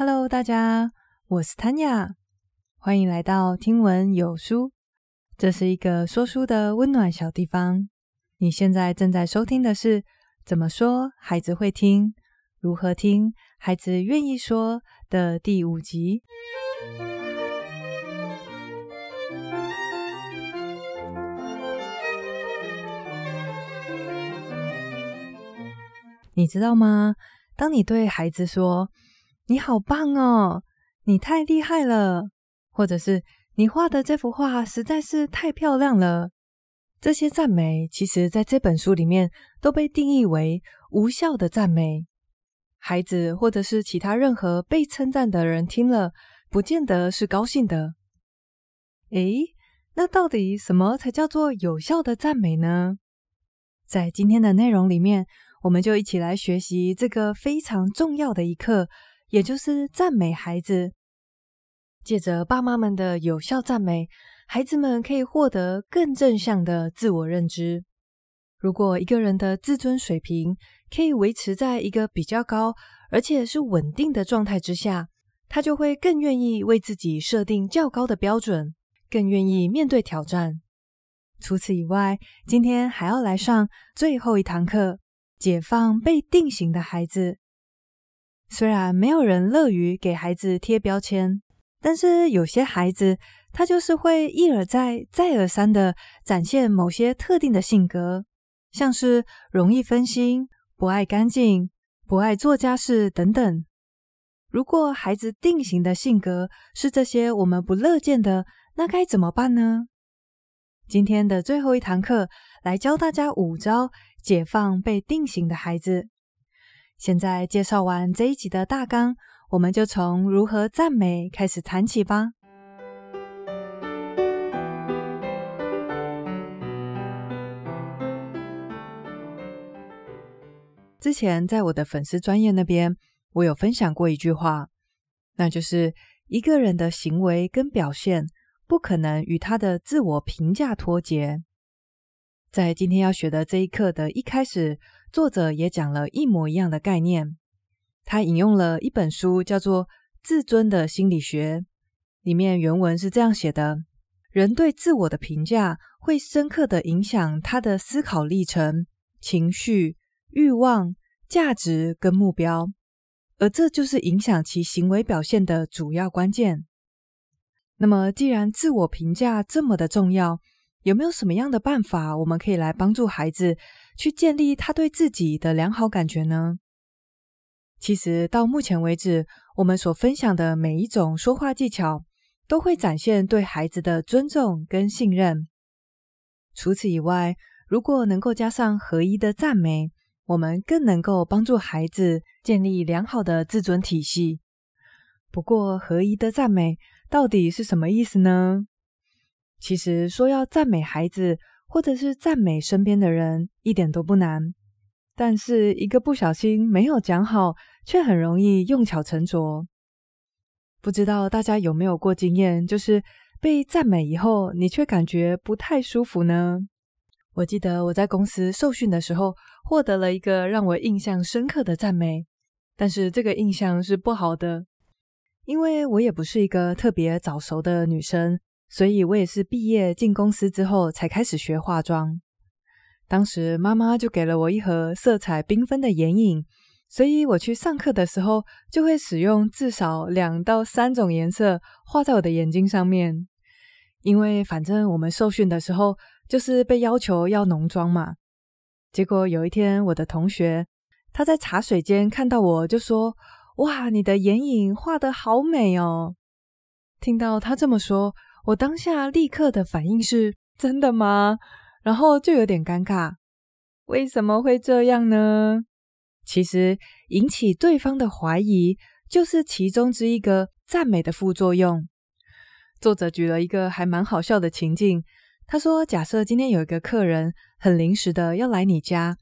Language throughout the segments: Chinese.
Hello，大家，我是 Tanya，欢迎来到听闻有书。这是一个说书的温暖小地方。你现在正在收听的是《怎么说孩子会听？如何听孩子愿意说》的第五集。你知道吗？当你对孩子说“你好棒哦，你太厉害了”，或者是“你画的这幅画实在是太漂亮了”，这些赞美其实在这本书里面都被定义为无效的赞美。孩子或者是其他任何被称赞的人听了，不见得是高兴的。诶，那到底什么才叫做有效的赞美呢？在今天的内容里面。我们就一起来学习这个非常重要的一课，也就是赞美孩子。借着爸妈们的有效赞美，孩子们可以获得更正向的自我认知。如果一个人的自尊水平可以维持在一个比较高，而且是稳定的状态之下，他就会更愿意为自己设定较高的标准，更愿意面对挑战。除此以外，今天还要来上最后一堂课。解放被定型的孩子。虽然没有人乐于给孩子贴标签，但是有些孩子他就是会一而再、再而三的展现某些特定的性格，像是容易分心、不爱干净、不爱做家事等等。如果孩子定型的性格是这些我们不乐见的，那该怎么办呢？今天的最后一堂课，来教大家五招。解放被定型的孩子。现在介绍完这一集的大纲，我们就从如何赞美开始谈起吧。之前在我的粉丝专业那边，我有分享过一句话，那就是一个人的行为跟表现不可能与他的自我评价脱节。在今天要学的这一课的一开始，作者也讲了一模一样的概念。他引用了一本书，叫做《自尊的心理学》，里面原文是这样写的：人对自我的评价会深刻的影响他的思考历程、情绪、欲望、价值跟目标，而这就是影响其行为表现的主要关键。那么，既然自我评价这么的重要，有没有什么样的办法，我们可以来帮助孩子去建立他对自己的良好感觉呢？其实到目前为止，我们所分享的每一种说话技巧，都会展现对孩子的尊重跟信任。除此以外，如果能够加上合一的赞美，我们更能够帮助孩子建立良好的自尊体系。不过，合一的赞美到底是什么意思呢？其实说要赞美孩子，或者是赞美身边的人，一点都不难。但是一个不小心没有讲好，却很容易用巧成拙。不知道大家有没有过经验，就是被赞美以后，你却感觉不太舒服呢？我记得我在公司受训的时候，获得了一个让我印象深刻的赞美，但是这个印象是不好的，因为我也不是一个特别早熟的女生。所以我也是毕业进公司之后才开始学化妆。当时妈妈就给了我一盒色彩缤纷的眼影，所以我去上课的时候就会使用至少两到三种颜色画在我的眼睛上面。因为反正我们受训的时候就是被要求要浓妆嘛。结果有一天，我的同学他在茶水间看到我就说：“哇，你的眼影画得好美哦！”听到他这么说。我当下立刻的反应是真的吗？然后就有点尴尬。为什么会这样呢？其实引起对方的怀疑，就是其中之一个赞美的副作用。作者举了一个还蛮好笑的情境，他说：假设今天有一个客人很临时的要来你家，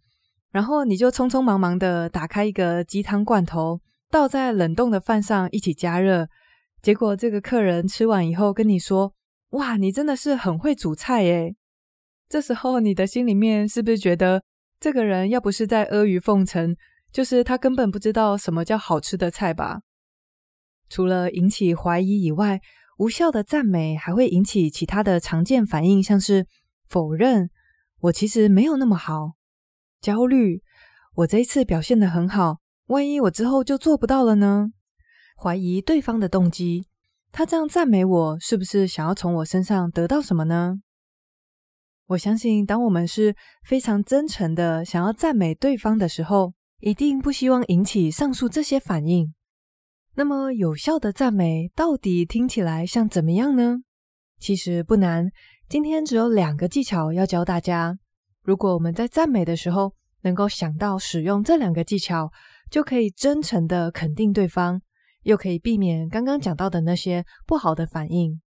然后你就匆匆忙忙的打开一个鸡汤罐头，倒在冷冻的饭上一起加热。结果这个客人吃完以后跟你说：“哇，你真的是很会煮菜诶！”这时候你的心里面是不是觉得这个人要不是在阿谀奉承，就是他根本不知道什么叫好吃的菜吧？除了引起怀疑以外，无效的赞美还会引起其他的常见反应，像是否认“我其实没有那么好”、焦虑“我这一次表现得很好，万一我之后就做不到了呢？”怀疑对方的动机，他这样赞美我，是不是想要从我身上得到什么呢？我相信，当我们是非常真诚的想要赞美对方的时候，一定不希望引起上述这些反应。那么，有效的赞美到底听起来像怎么样呢？其实不难，今天只有两个技巧要教大家。如果我们在赞美的时候能够想到使用这两个技巧，就可以真诚的肯定对方。又可以避免刚刚讲到的那些不好的反应。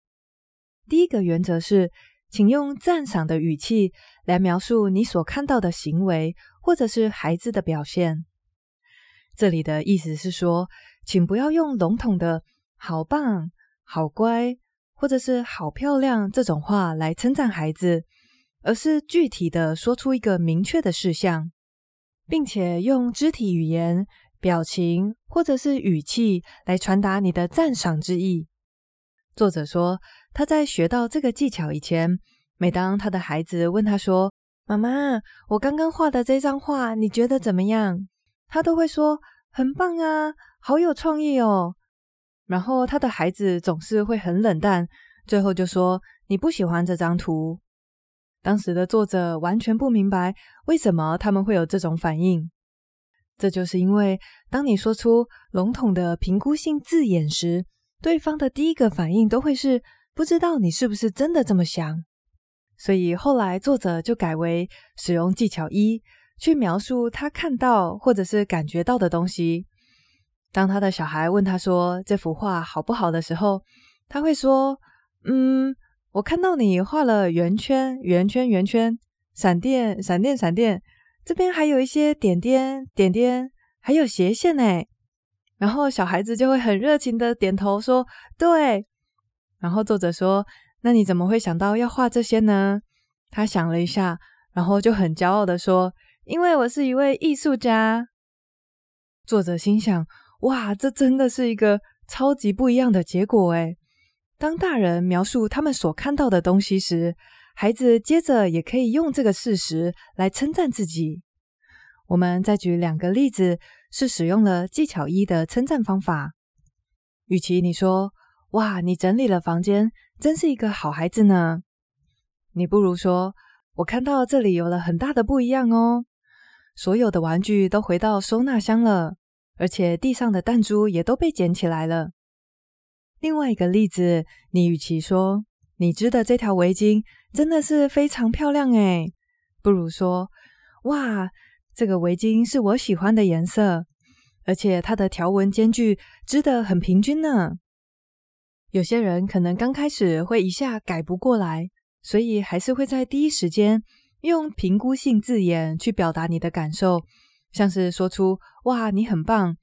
第一个原则是，请用赞赏的语气来描述你所看到的行为，或者是孩子的表现。这里的意思是说，请不要用笼统的“好棒”“好乖”或者是“好漂亮”这种话来称赞孩子，而是具体的说出一个明确的事项，并且用肢体语言。表情或者是语气来传达你的赞赏之意。作者说，他在学到这个技巧以前，每当他的孩子问他说：“妈妈，我刚刚画的这张画，你觉得怎么样？”他都会说：“很棒啊，好有创意哦。”然后他的孩子总是会很冷淡，最后就说：“你不喜欢这张图。”当时的作者完全不明白为什么他们会有这种反应。这就是因为，当你说出笼统的评估性字眼时，对方的第一个反应都会是不知道你是不是真的这么想。所以后来作者就改为使用技巧一，去描述他看到或者是感觉到的东西。当他的小孩问他说这幅画好不好的时候，他会说：“嗯，我看到你画了圆圈、圆圈、圆圈，闪电、闪电、闪电。”这边还有一些点点点点，还有斜线呢。然后小孩子就会很热情的点头说：“对。”然后作者说：“那你怎么会想到要画这些呢？”他想了一下，然后就很骄傲的说：“因为我是一位艺术家。”作者心想：“哇，这真的是一个超级不一样的结果诶。当大人描述他们所看到的东西时，孩子接着也可以用这个事实来称赞自己。我们再举两个例子，是使用了技巧一的称赞方法。与其你说“哇，你整理了房间，真是一个好孩子呢”，你不如说“我看到这里有了很大的不一样哦，所有的玩具都回到收纳箱了，而且地上的弹珠也都被捡起来了。”另外一个例子，你与其说“你织的这条围巾”，真的是非常漂亮诶，不如说，哇，这个围巾是我喜欢的颜色，而且它的条纹间距织得很平均呢。有些人可能刚开始会一下改不过来，所以还是会在第一时间用评估性字眼去表达你的感受，像是说出“哇，你很棒”。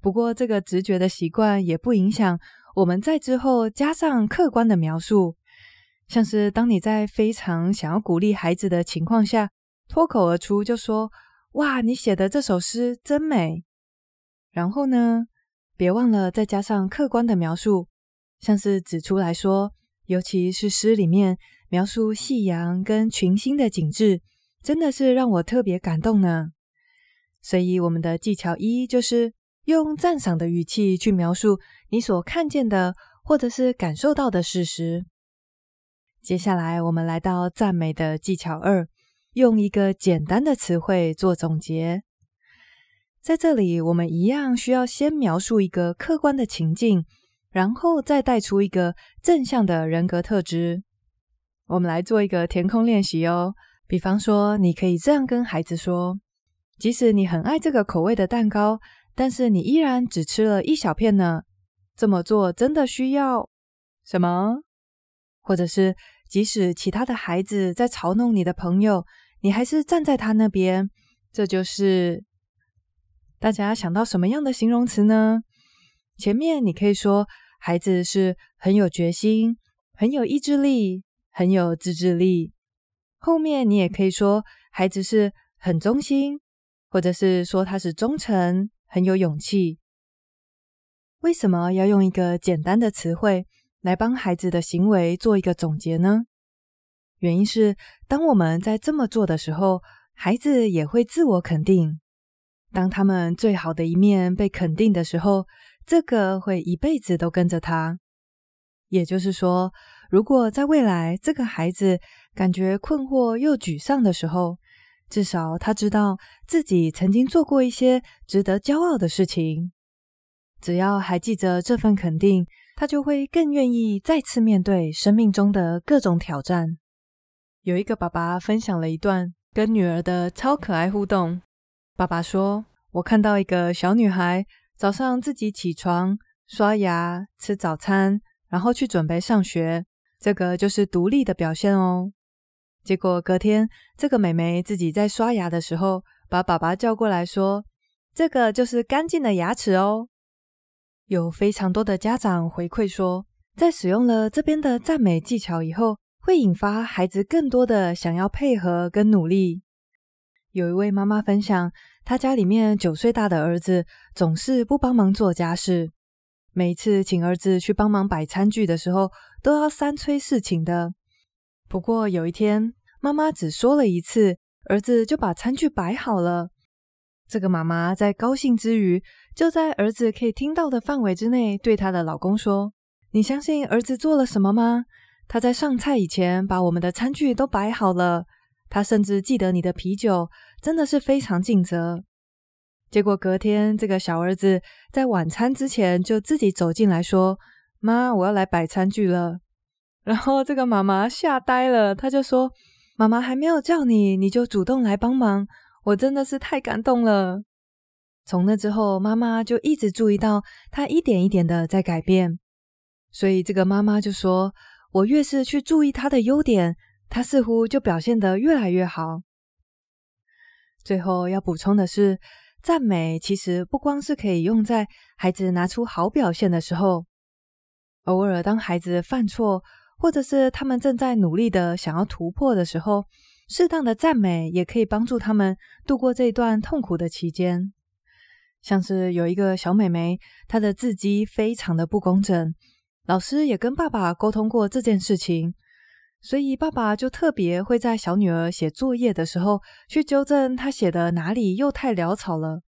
不过这个直觉的习惯也不影响我们在之后加上客观的描述。像是当你在非常想要鼓励孩子的情况下，脱口而出就说：“哇，你写的这首诗真美。”然后呢，别忘了再加上客观的描述，像是指出来说，尤其是诗里面描述夕阳跟群星的景致，真的是让我特别感动呢。所以我们的技巧一就是用赞赏的语气去描述你所看见的或者是感受到的事实。接下来，我们来到赞美的技巧二，用一个简单的词汇做总结。在这里，我们一样需要先描述一个客观的情境，然后再带出一个正向的人格特质。我们来做一个填空练习哦。比方说，你可以这样跟孩子说：“即使你很爱这个口味的蛋糕，但是你依然只吃了一小片呢。这么做真的需要什么？或者是？”即使其他的孩子在嘲弄你的朋友，你还是站在他那边。这就是大家想到什么样的形容词呢？前面你可以说孩子是很有决心、很有意志力、很有自制力。后面你也可以说孩子是很忠心，或者是说他是忠诚、很有勇气。为什么要用一个简单的词汇来帮孩子的行为做一个总结呢？原因是，当我们在这么做的时候，孩子也会自我肯定。当他们最好的一面被肯定的时候，这个会一辈子都跟着他。也就是说，如果在未来这个孩子感觉困惑又沮丧的时候，至少他知道自己曾经做过一些值得骄傲的事情。只要还记着这份肯定，他就会更愿意再次面对生命中的各种挑战。有一个爸爸分享了一段跟女儿的超可爱互动。爸爸说：“我看到一个小女孩早上自己起床、刷牙、吃早餐，然后去准备上学，这个就是独立的表现哦。”结果隔天，这个妹妹自己在刷牙的时候，把爸爸叫过来说：“这个就是干净的牙齿哦。”有非常多的家长回馈说，在使用了这边的赞美技巧以后，会引发孩子更多的想要配合跟努力。有一位妈妈分享，她家里面九岁大的儿子总是不帮忙做家事，每次请儿子去帮忙摆餐具的时候，都要三催四请的。不过有一天，妈妈只说了一次，儿子就把餐具摆好了。这个妈妈在高兴之余，就在儿子可以听到的范围之内，对她的老公说：“你相信儿子做了什么吗？他在上菜以前把我们的餐具都摆好了。他甚至记得你的啤酒，真的是非常尽责。”结果隔天，这个小儿子在晚餐之前就自己走进来说：“妈，我要来摆餐具了。”然后这个妈妈吓呆了，她就说：“妈妈还没有叫你，你就主动来帮忙。”我真的是太感动了。从那之后，妈妈就一直注意到他一点一点的在改变。所以这个妈妈就说：“我越是去注意他的优点，他似乎就表现得越来越好。”最后要补充的是，赞美其实不光是可以用在孩子拿出好表现的时候，偶尔当孩子犯错，或者是他们正在努力的想要突破的时候。适当的赞美也可以帮助他们度过这段痛苦的期间。像是有一个小妹妹，她的字迹非常的不工整，老师也跟爸爸沟通过这件事情，所以爸爸就特别会在小女儿写作业的时候去纠正她写的哪里又太潦草了。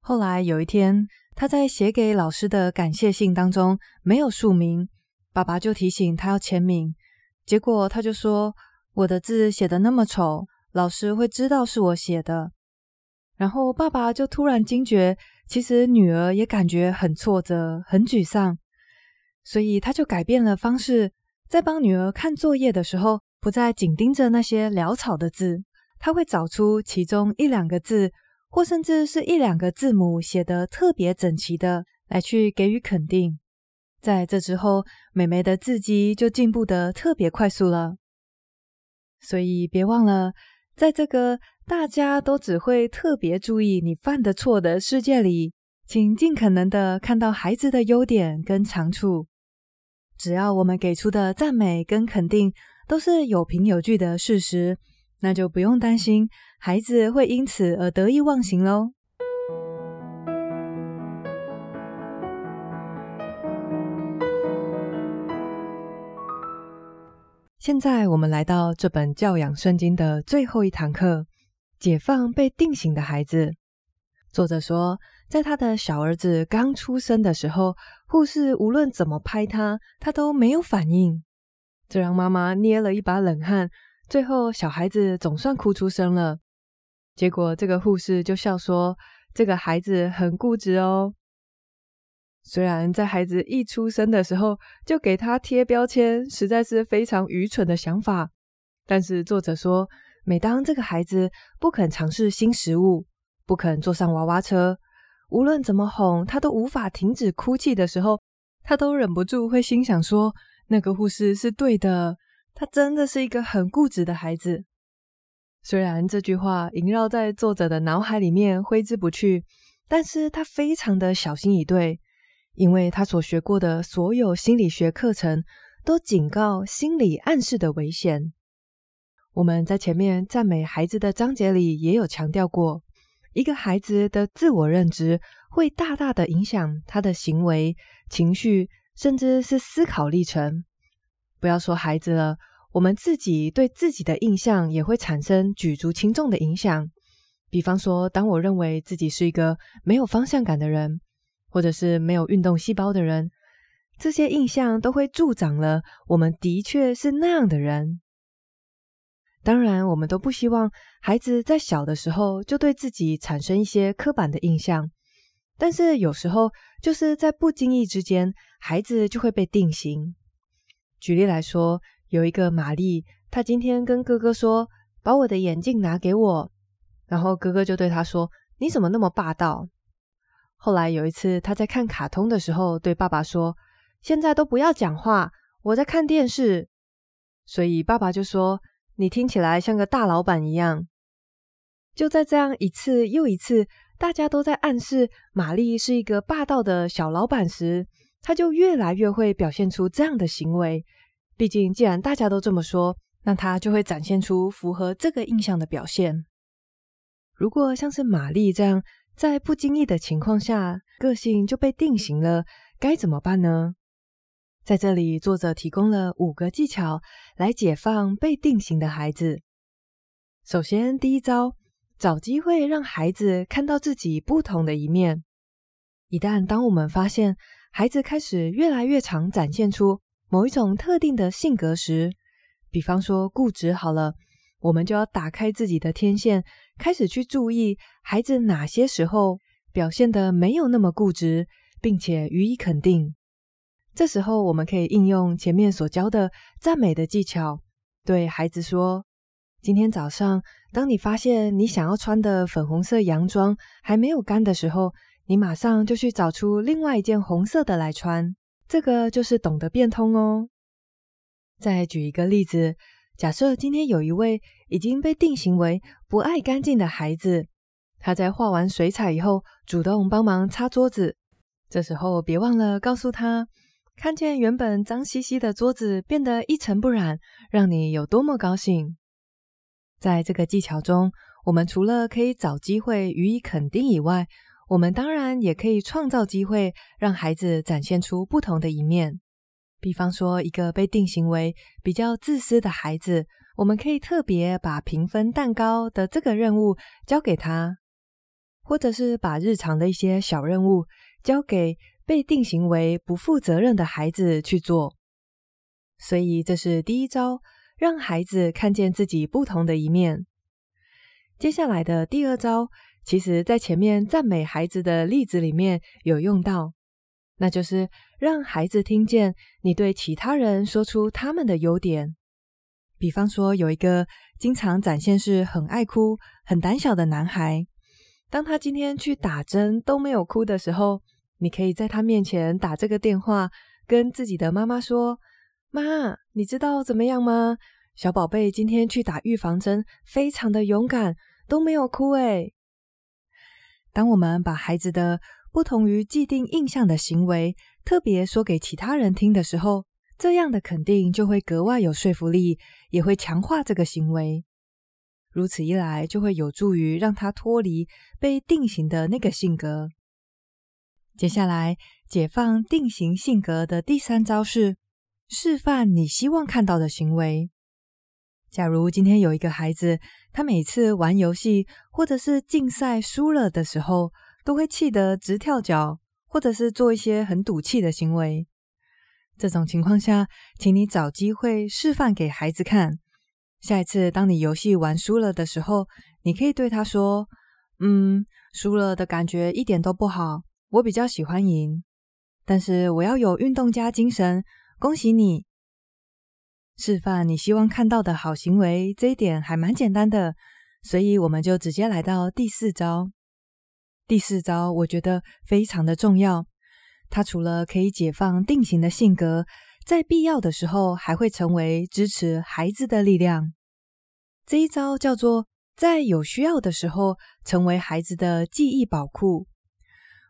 后来有一天，她在写给老师的感谢信当中没有署名，爸爸就提醒她要签名，结果她就说。我的字写得那么丑，老师会知道是我写的。然后爸爸就突然惊觉，其实女儿也感觉很挫折、很沮丧，所以他就改变了方式，在帮女儿看作业的时候，不再紧盯着那些潦草的字，他会找出其中一两个字，或甚至是一两个字母写得特别整齐的，来去给予肯定。在这之后，妹妹的字迹就进步得特别快速了。所以别忘了，在这个大家都只会特别注意你犯的错的世界里，请尽可能的看到孩子的优点跟长处。只要我们给出的赞美跟肯定都是有凭有据的事实，那就不用担心孩子会因此而得意忘形喽。现在我们来到这本教养圣经的最后一堂课，解放被定型的孩子。作者说，在他的小儿子刚出生的时候，护士无论怎么拍他，他都没有反应，这让妈妈捏了一把冷汗。最后，小孩子总算哭出声了。结果，这个护士就笑说：“这个孩子很固执哦。”虽然在孩子一出生的时候就给他贴标签，实在是非常愚蠢的想法，但是作者说，每当这个孩子不肯尝试新食物，不肯坐上娃娃车，无论怎么哄，他都无法停止哭泣的时候，他都忍不住会心想说：“那个护士是对的，他真的是一个很固执的孩子。”虽然这句话萦绕在作者的脑海里面挥之不去，但是他非常的小心以对。因为他所学过的所有心理学课程都警告心理暗示的危险。我们在前面赞美孩子的章节里也有强调过，一个孩子的自我认知会大大的影响他的行为、情绪，甚至是思考历程。不要说孩子了，我们自己对自己的印象也会产生举足轻重的影响。比方说，当我认为自己是一个没有方向感的人，或者是没有运动细胞的人，这些印象都会助长了我们的确是那样的人。当然，我们都不希望孩子在小的时候就对自己产生一些刻板的印象，但是有时候就是在不经意之间，孩子就会被定型。举例来说，有一个玛丽，她今天跟哥哥说：“把我的眼镜拿给我。”然后哥哥就对她说：“你怎么那么霸道？”后来有一次，她在看卡通的时候，对爸爸说：“现在都不要讲话，我在看电视。”所以爸爸就说。你听起来像个大老板一样。就在这样一次又一次，大家都在暗示玛丽是一个霸道的小老板时，她就越来越会表现出这样的行为。毕竟，既然大家都这么说，那她就会展现出符合这个印象的表现。如果像是玛丽这样，在不经意的情况下，个性就被定型了，该怎么办呢？在这里，作者提供了五个技巧来解放被定型的孩子。首先，第一招，找机会让孩子看到自己不同的一面。一旦当我们发现孩子开始越来越常展现出某一种特定的性格时，比方说固执好了，我们就要打开自己的天线，开始去注意孩子哪些时候表现得没有那么固执，并且予以肯定。这时候，我们可以应用前面所教的赞美的技巧，对孩子说：“今天早上，当你发现你想要穿的粉红色洋装还没有干的时候，你马上就去找出另外一件红色的来穿。这个就是懂得变通哦。”再举一个例子，假设今天有一位已经被定型为不爱干净的孩子，他在画完水彩以后，主动帮忙擦桌子。这时候，别忘了告诉他。看见原本脏兮兮的桌子变得一尘不染，让你有多么高兴？在这个技巧中，我们除了可以找机会予以肯定以外，我们当然也可以创造机会，让孩子展现出不同的一面。比方说，一个被定型为比较自私的孩子，我们可以特别把评分蛋糕的这个任务交给他，或者是把日常的一些小任务交给。被定型为不负责任的孩子去做，所以这是第一招，让孩子看见自己不同的一面。接下来的第二招，其实在前面赞美孩子的例子里面有用到，那就是让孩子听见你对其他人说出他们的优点。比方说，有一个经常展现是很爱哭、很胆小的男孩，当他今天去打针都没有哭的时候。你可以在他面前打这个电话，跟自己的妈妈说：“妈，你知道怎么样吗？小宝贝今天去打预防针，非常的勇敢，都没有哭。”诶，当我们把孩子的不同于既定印象的行为特别说给其他人听的时候，这样的肯定就会格外有说服力，也会强化这个行为。如此一来，就会有助于让他脱离被定型的那个性格。接下来，解放定型性格的第三招是示范你希望看到的行为。假如今天有一个孩子，他每次玩游戏或者是竞赛输了的时候，都会气得直跳脚，或者是做一些很赌气的行为。这种情况下，请你找机会示范给孩子看。下一次当你游戏玩输了的时候，你可以对他说：“嗯，输了的感觉一点都不好。”我比较喜欢赢，但是我要有运动家精神。恭喜你，示范你希望看到的好行为，这一点还蛮简单的，所以我们就直接来到第四招。第四招我觉得非常的重要，它除了可以解放定型的性格，在必要的时候还会成为支持孩子的力量。这一招叫做在有需要的时候成为孩子的记忆宝库。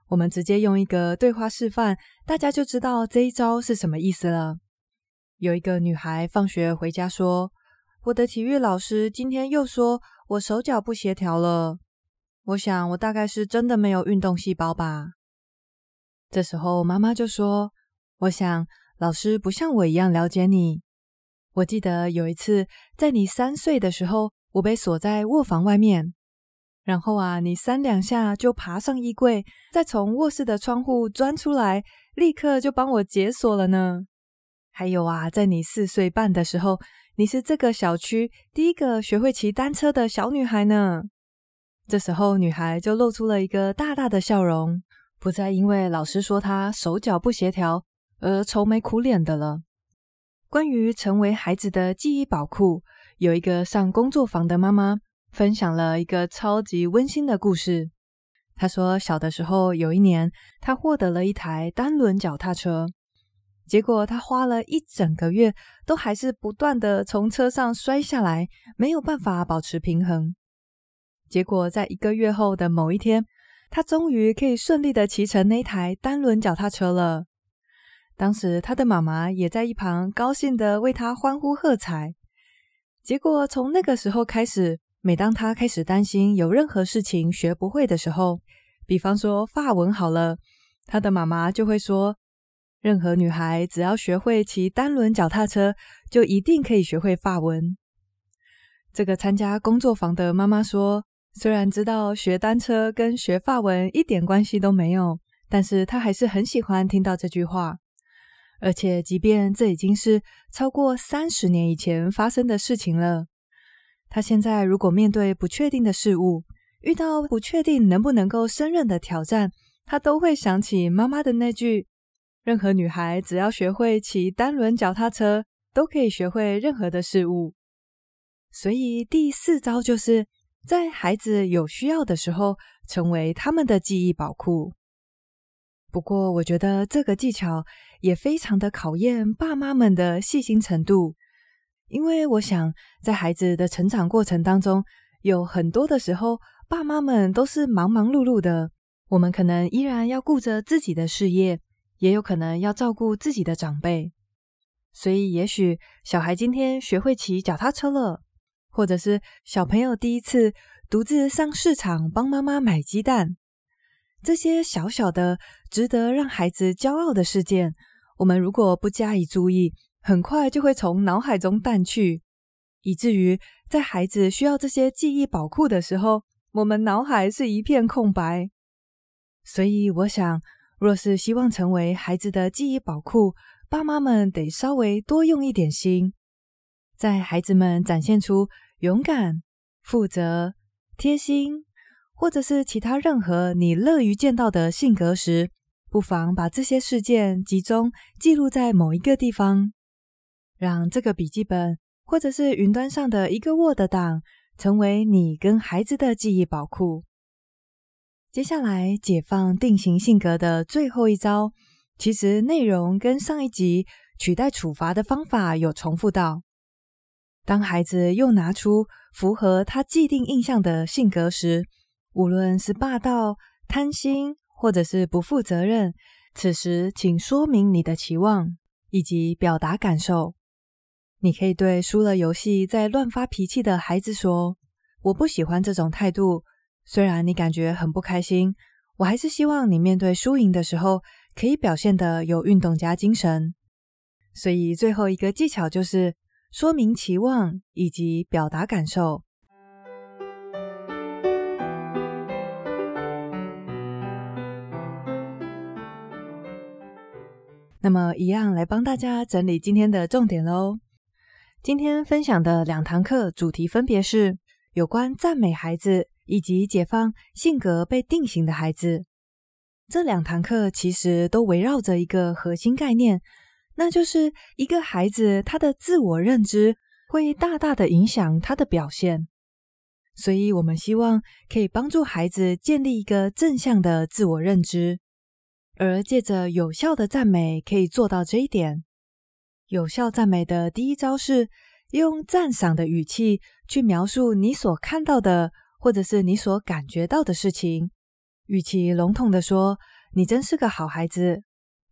我们直接用一个对话示范，大家就知道这一招是什么意思了。有一个女孩放学回家说：“我的体育老师今天又说我手脚不协调了。”我想我大概是真的没有运动细胞吧。”这时候妈妈就说：“我想老师不像我一样了解你。我记得有一次在你三岁的时候，我被锁在卧房外面。”然后啊，你三两下就爬上衣柜，再从卧室的窗户钻出来，立刻就帮我解锁了呢。还有啊，在你四岁半的时候，你是这个小区第一个学会骑单车的小女孩呢。这时候，女孩就露出了一个大大的笑容，不再因为老师说她手脚不协调而愁眉苦脸的了。关于成为孩子的记忆宝库，有一个上工作坊的妈妈。分享了一个超级温馨的故事。他说，小的时候有一年，他获得了一台单轮脚踏车，结果他花了一整个月，都还是不断的从车上摔下来，没有办法保持平衡。结果在一个月后的某一天，他终于可以顺利的骑乘那台单轮脚踏车了。当时他的妈妈也在一旁高兴的为他欢呼喝彩。结果从那个时候开始。每当他开始担心有任何事情学不会的时候，比方说法文好了，他的妈妈就会说：“任何女孩只要学会骑单轮脚踏车，就一定可以学会法文。”这个参加工作坊的妈妈说：“虽然知道学单车跟学法文一点关系都没有，但是她还是很喜欢听到这句话。而且，即便这已经是超过三十年以前发生的事情了。”他现在如果面对不确定的事物，遇到不确定能不能够胜任的挑战，他都会想起妈妈的那句：“任何女孩只要学会骑单轮脚踏车，都可以学会任何的事物。”所以第四招就是在孩子有需要的时候，成为他们的记忆宝库。不过，我觉得这个技巧也非常的考验爸妈们的细心程度。因为我想，在孩子的成长过程当中，有很多的时候，爸妈们都是忙忙碌碌的。我们可能依然要顾着自己的事业，也有可能要照顾自己的长辈。所以，也许小孩今天学会骑脚踏车了，或者是小朋友第一次独自上市场帮妈妈买鸡蛋，这些小小的、值得让孩子骄傲的事件，我们如果不加以注意，很快就会从脑海中淡去，以至于在孩子需要这些记忆宝库的时候，我们脑海是一片空白。所以，我想，若是希望成为孩子的记忆宝库，爸妈们得稍微多用一点心，在孩子们展现出勇敢、负责、贴心，或者是其他任何你乐于见到的性格时，不妨把这些事件集中记录在某一个地方。让这个笔记本或者是云端上的一个 Word 档成为你跟孩子的记忆宝库。接下来，解放定型性格的最后一招，其实内容跟上一集取代处罚的方法有重复到。当孩子又拿出符合他既定印象的性格时，无论是霸道、贪心，或者是不负责任，此时请说明你的期望以及表达感受。你可以对输了游戏在乱发脾气的孩子说：“我不喜欢这种态度，虽然你感觉很不开心，我还是希望你面对输赢的时候可以表现得有运动家精神。”所以最后一个技巧就是说明期望以及表达感受。那么，一样来帮大家整理今天的重点喽。今天分享的两堂课主题分别是有关赞美孩子以及解放性格被定型的孩子。这两堂课其实都围绕着一个核心概念，那就是一个孩子他的自我认知会大大的影响他的表现。所以我们希望可以帮助孩子建立一个正向的自我认知，而借着有效的赞美可以做到这一点。有效赞美的第一招是用赞赏的语气去描述你所看到的，或者是你所感觉到的事情。与其笼统地说“你真是个好孩子”，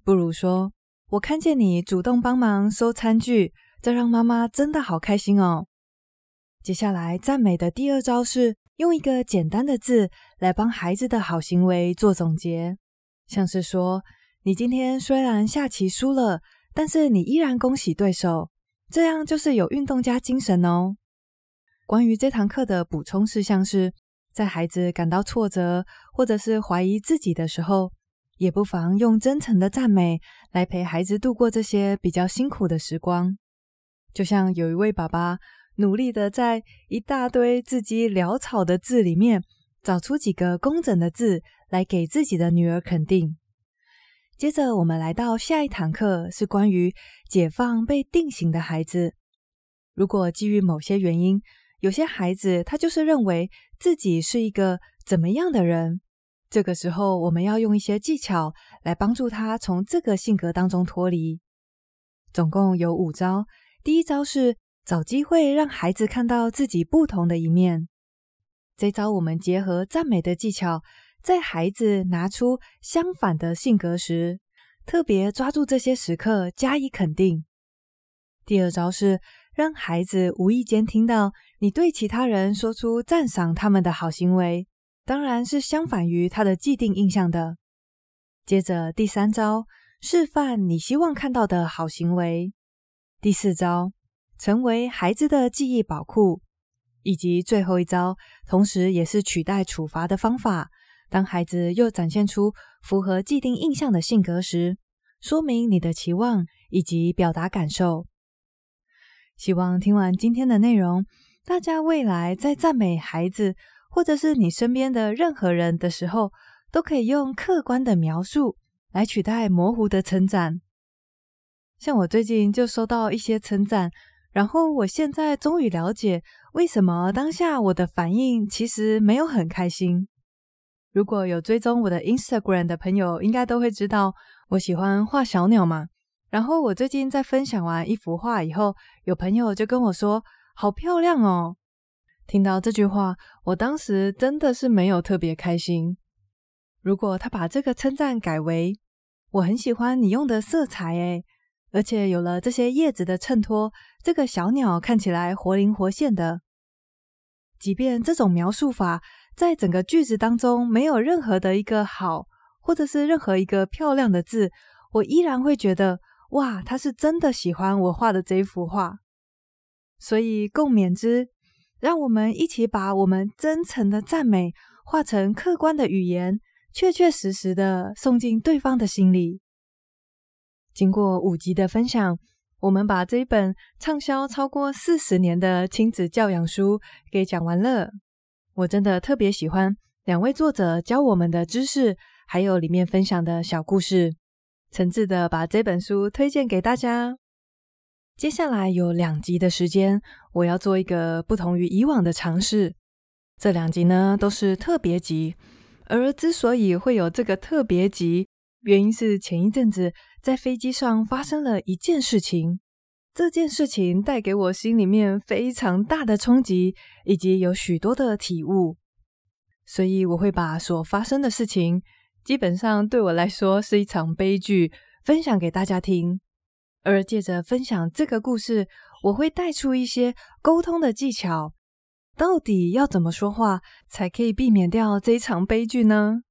不如说“我看见你主动帮忙收餐具，这让妈妈真的好开心哦”。接下来赞美的第二招是用一个简单的字来帮孩子的好行为做总结，像是说，你今天虽然下棋输了，但是你依然恭喜对手，这样就是有运动家精神哦。关于这堂课的补充事项是，在孩子感到挫折或者是怀疑自己的时候，也不妨用真诚的赞美来陪孩子度过这些比较辛苦的时光。就像有一位爸爸努力的在一大堆字迹潦草的字里面，找出几个工整的字来给自己的女儿肯定。接着，我们来到下一堂课，是关于解放被定型的孩子。如果基于某些原因，有些孩子他就是认为自己是一个怎么样的人，这个时候我们要用一些技巧来帮助他从这个性格当中脱离。总共有五招，第一招是找机会让孩子看到自己不同的一面。这招我们结合赞美的技巧。在孩子拿出相反的性格时，特别抓住这些时刻加以肯定。第二招是让孩子无意间听到你对其他人说出赞赏他们的好行为，当然是相反于他的既定印象的。接着第三招，示范你希望看到的好行为。第四招，成为孩子的记忆宝库，以及最后一招，同时也是取代处罚的方法。当孩子又展现出符合既定印象的性格时，说明你的期望以及表达感受。希望听完今天的内容，大家未来在赞美孩子或者是你身边的任何人的时候，都可以用客观的描述来取代模糊的称赞。像我最近就收到一些称赞，然后我现在终于了解为什么当下我的反应其实没有很开心。如果有追踪我的 Instagram 的朋友，应该都会知道我喜欢画小鸟嘛。然后我最近在分享完一幅画以后，有朋友就跟我说：“好漂亮哦！”听到这句话，我当时真的是没有特别开心。如果他把这个称赞改为“我很喜欢你用的色彩诶，而且有了这些叶子的衬托，这个小鸟看起来活灵活现的。”即便这种描述法，在整个句子当中，没有任何的一个好，或者是任何一个漂亮的字，我依然会觉得，哇，他是真的喜欢我画的这一幅画。所以共勉之，让我们一起把我们真诚的赞美化成客观的语言，确确实实的送进对方的心里。经过五集的分享，我们把这一本畅销超过四十年的亲子教养书给讲完了。我真的特别喜欢两位作者教我们的知识，还有里面分享的小故事，诚挚的把这本书推荐给大家。接下来有两集的时间，我要做一个不同于以往的尝试。这两集呢都是特别集，而之所以会有这个特别集，原因是前一阵子在飞机上发生了一件事情。这件事情带给我心里面非常大的冲击，以及有许多的体悟，所以我会把所发生的事情，基本上对我来说是一场悲剧，分享给大家听。而借着分享这个故事，我会带出一些沟通的技巧，到底要怎么说话才可以避免掉这一场悲剧呢？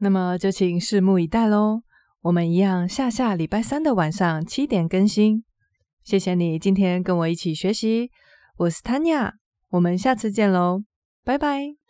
那么就请拭目以待喽。我们一样下下礼拜三的晚上七点更新。谢谢你今天跟我一起学习，我是 Tanya，我们下次见喽，拜拜。